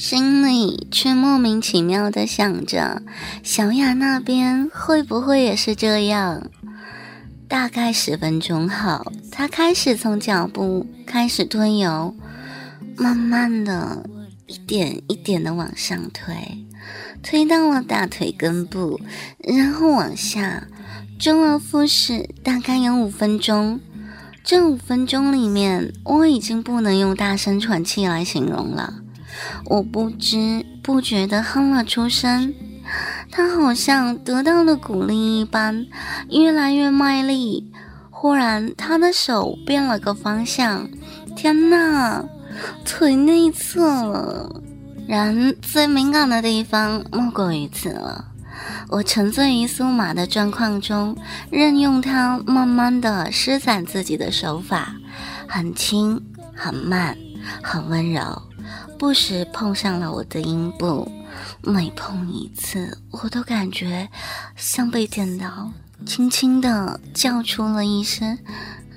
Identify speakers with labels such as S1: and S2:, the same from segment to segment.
S1: 心里却莫名其妙的想着，小雅那边会不会也是这样？大概十分钟后，他开始从脚部开始推油，慢慢的一点一点的往上推，推到了大腿根部，然后往下，周而复始，大概有五分钟。这五分钟里面，我已经不能用大声喘气来形容了。我不知不觉地哼了出声，他好像得到了鼓励一般，越来越卖力。忽然，他的手变了个方向，天哪，腿内侧了！人最敏感的地方莫过于此了。我沉醉于苏玛的状况中，任用他慢慢的施展自己的手法，很轻、很慢、很温柔。不时碰上了我的阴部，每碰一次，我都感觉像被电到，轻轻的叫出了一声，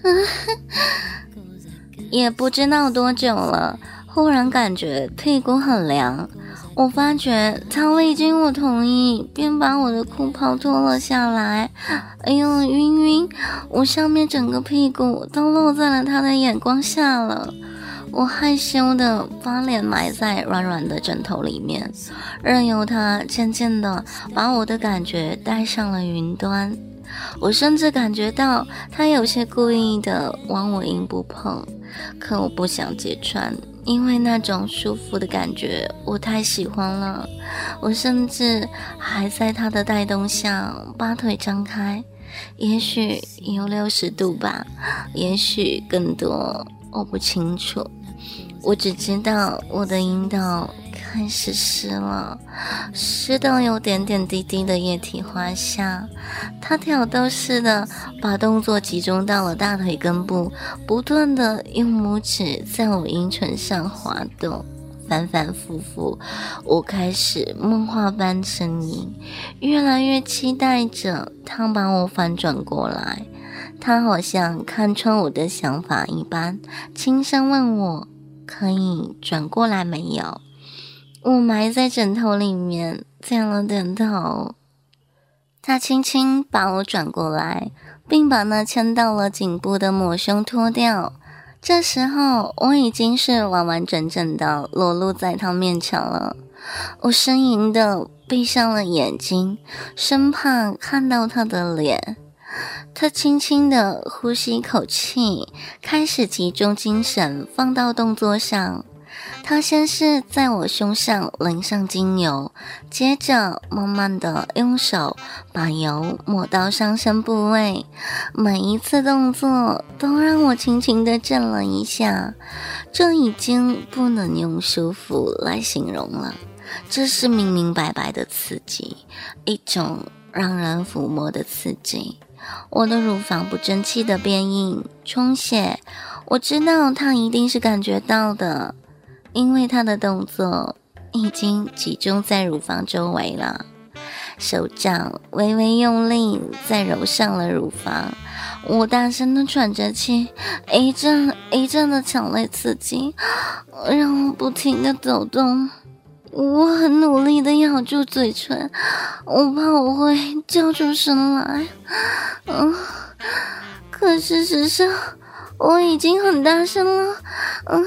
S1: 也不知道多久了，忽然感觉屁股很凉，我发觉他未经我同意，便把我的裤袍脱了下来，哎呦，晕晕，我上面整个屁股都露在了他的眼光下了。我害羞的把脸埋在软软的枕头里面，任由他渐渐的把我的感觉带上了云端。我甚至感觉到他有些故意的往我阴部碰，可我不想揭穿，因为那种舒服的感觉我太喜欢了。我甚至还在他的带动下把腿张开，也许有六十度吧，也许更多，我不清楚。我只知道我的阴道开始湿了，湿到有点点滴滴的液体滑下。他挑逗似的把动作集中到了大腿根部，不断的用拇指在我阴唇上滑动，反反复复。我开始梦话般呻吟，越来越期待着他把我反转过来。他好像看穿我的想法一般，轻声问我。可以转过来没有？我埋在枕头里面，点了点头。他轻轻把我转过来，并把那牵到了颈部的抹胸脱掉。这时候，我已经是完完整整的裸露在他面前了。我呻吟的闭上了眼睛，生怕看到他的脸。他轻轻地呼吸一口气，开始集中精神放到动作上。他先是在我胸上淋上精油，接着慢慢地用手把油抹到上身部位。每一次动作都让我轻轻地震了一下。这已经不能用舒服来形容了，这是明明白白的刺激，一种让人抚摸的刺激。我的乳房不争气的变硬充血，我知道他一定是感觉到的，因为他的动作已经集中在乳房周围了，手掌微微用力在揉上了乳房，我大声的喘着气，一阵一阵的强烈刺激，让我不停的抖动。我很努力的咬住嘴唇，我怕我会叫出声来。嗯，可事实上我已经很大声了。嗯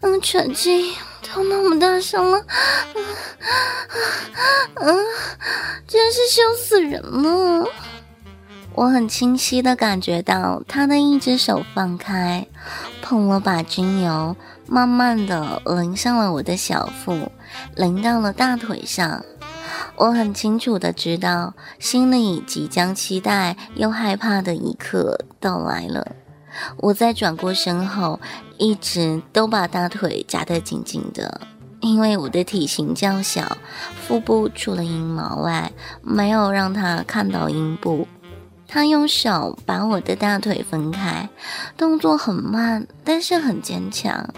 S1: 嗯，喘气都那么大声了。嗯嗯，真是羞死人了。我很清晰的感觉到他的一只手放开，碰了把精油。慢慢的淋上了我的小腹，淋到了大腿上。我很清楚的知道，心里即将期待又害怕的一刻到来了。我在转过身后，一直都把大腿夹得紧紧的，因为我的体型较小，腹部除了阴毛外，没有让他看到阴部。他用手把我的大腿分开，动作很慢，但是很坚强。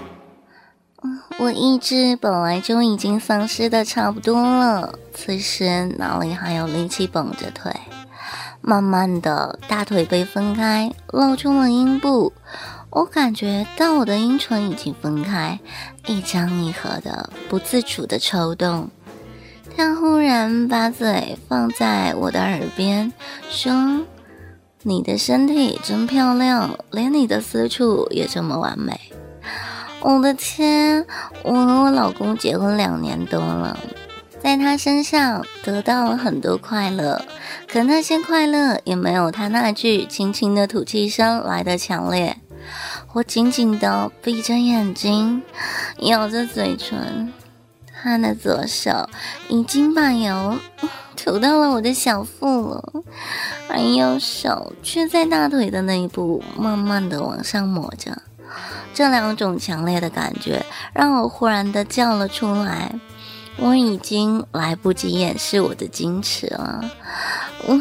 S1: 我意志本来就已经丧失的差不多了，此时哪里还有力气绷着腿？慢慢的，大腿被分开，露出了阴部。我感觉到我的阴唇已经分开，一张一合的，不自主的抽动。他忽然把嘴放在我的耳边，说：“你的身体真漂亮，连你的私处也这么完美。”我的天，我和我老公结婚两年多了，在他身上得到了很多快乐，可那些快乐也没有他那句轻轻的吐气声来的强烈。我紧紧的闭着眼睛，咬着嘴唇，他的左手已经把油涂到了我的小腹了，而右手却在大腿的那一部慢慢的往上抹着。这两种强烈的感觉让我忽然的叫了出来，我已经来不及掩饰我的矜持了。我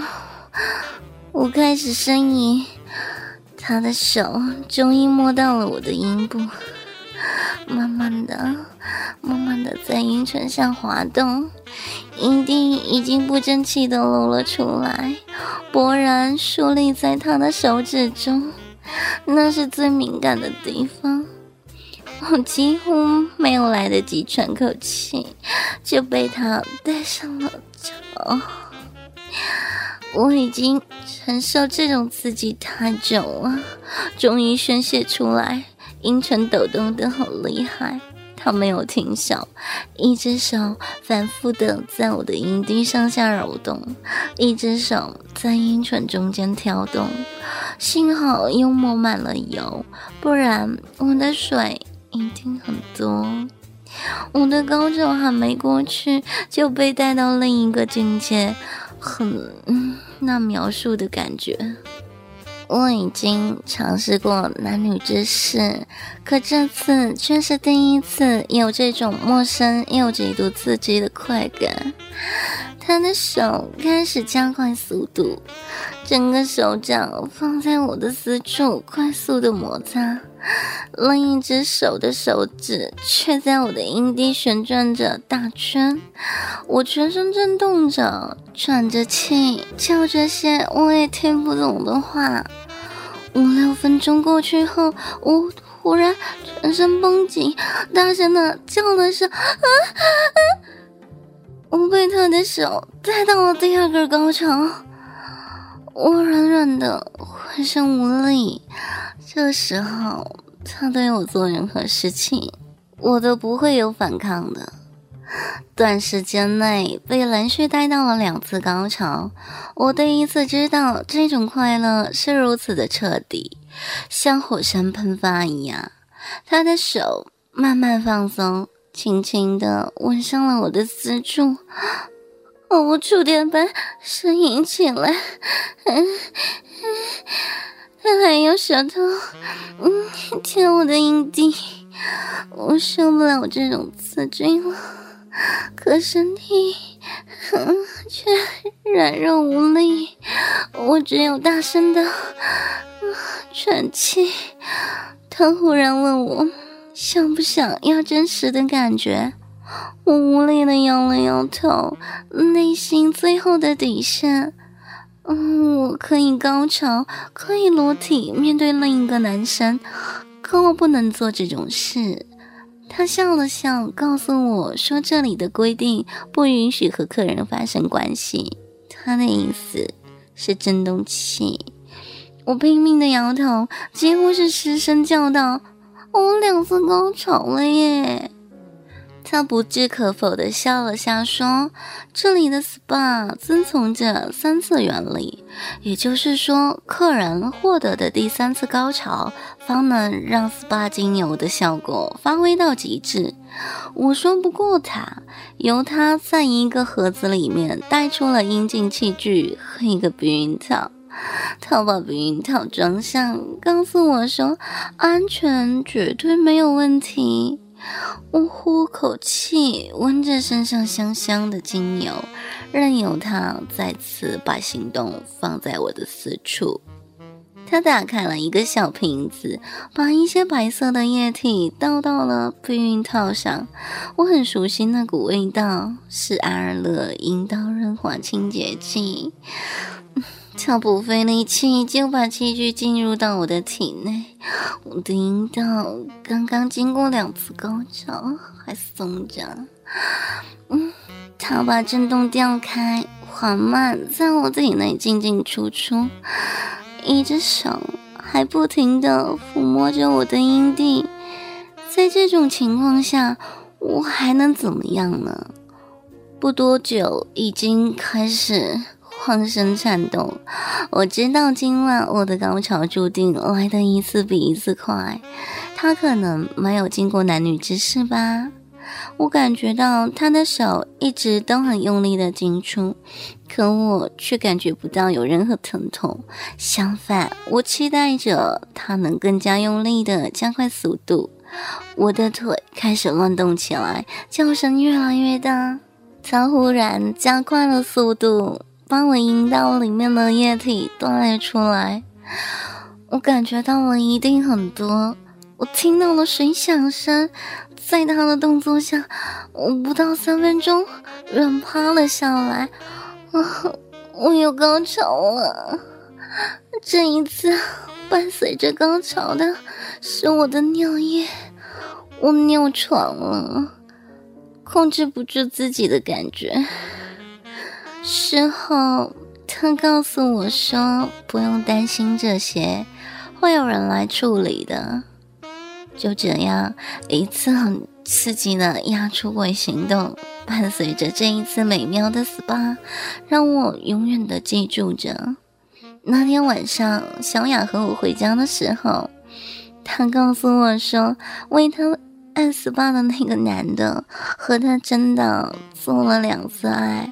S1: 我开始呻吟，他的手终于摸到了我的阴部，慢慢的、慢慢的在阴唇上滑动，阴蒂已经不争气的露了出来，勃然竖立在他的手指中。那是最敏感的地方，我几乎没有来得及喘口气，就被他带上了脚。我已经承受这种刺激太久了，终于宣泄出来，阴唇抖动的好厉害。他没有停手，一只手反复的在我的阴蒂上下揉动，一只手在阴唇中间挑动。幸好又抹满了油，不然我的水一定很多。我的高潮还没过去，就被带到另一个境界，很难描述的感觉。我已经尝试过男女之事，可这次却是第一次有这种陌生又极度刺激的快感。他的手开始加快速度，整个手掌放在我的私处，快速的摩擦。另一只手的手指却在我的阴蒂旋转着大圈，我全身震动着，喘着气，叫着些我也听不懂的话。五六分钟过去后，我突然全身绷紧，大声的叫了声：“啊啊！”我被他的手带到了第二个高潮，我软软的，浑身无力。这时候，他对我做任何事情，我都不会有反抗的。短时间内被连续带到了两次高潮，我第一次知道这种快乐是如此的彻底，像火山喷发一样。他的手慢慢放松，轻轻地吻上了我的私处，我触电般呻吟起来。他还用舌头，嗯，舔我的阴蒂，我受不了这种刺激了，可身体却软弱无力，我只有大声的喘气。他忽然问我，想不想要真实的感觉？我无力的摇了摇头，内心最后的底线。嗯，我可以高潮，可以裸体面对另一个男生，可我不能做这种事。他笑了笑，告诉我说：“这里的规定不允许和客人发生关系。”他的意思是震动器。我拼命的摇头，几乎是失声叫道：“我两次高潮了耶！”他不置可否地笑了笑，说：“这里的 SPA 遵从着三次原理，也就是说，客人获得的第三次高潮，方能让 SPA 精油的效果发挥到极致。”我说不过他，由他在一个盒子里面带出了阴茎器具和一个避孕套。他把避孕套装上，告诉我说安全绝对没有问题。我呼口气，闻着身上香香的精油，任由他再次把行动放在我的私处。他打开了一个小瓶子，把一些白色的液体倒到了避孕套上。我很熟悉那股味道，是阿尔勒阴道润滑清洁剂。他不费力气就把器具进入到我的体内，我的阴道刚刚经过两次高潮还松着。嗯，他把震动调开，缓慢在我体内进进出出，一只手还不停地抚摸着我的阴蒂。在这种情况下，我还能怎么样呢？不多久，已经开始。浑身颤动，我知道今晚我的高潮注定来的一次比一次快。他可能没有经过男女之事吧？我感觉到他的手一直都很用力的进出，可我却感觉不到有任何疼痛。相反，我期待着他能更加用力的加快速度。我的腿开始乱动起来，叫声越来越大。他忽然加快了速度。把我阴道里面的液体断裂出来，我感觉到了一定很多。我听到了水响声，在他的动作下，我不到三分钟软趴了下来。啊，我有高潮了！这一次伴随着高潮的是我的尿液，我尿床了，控制不住自己的感觉。事后，他告诉我说：“不用担心这些，会有人来处理的。”就这样，一次很刺激的压出轨行动，伴随着这一次美妙的 SPA，让我永远的记住着。那天晚上，小雅和我回家的时候，她告诉我说：“为她按 SPA 的那个男的，和她真的做了两次爱。”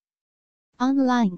S2: Online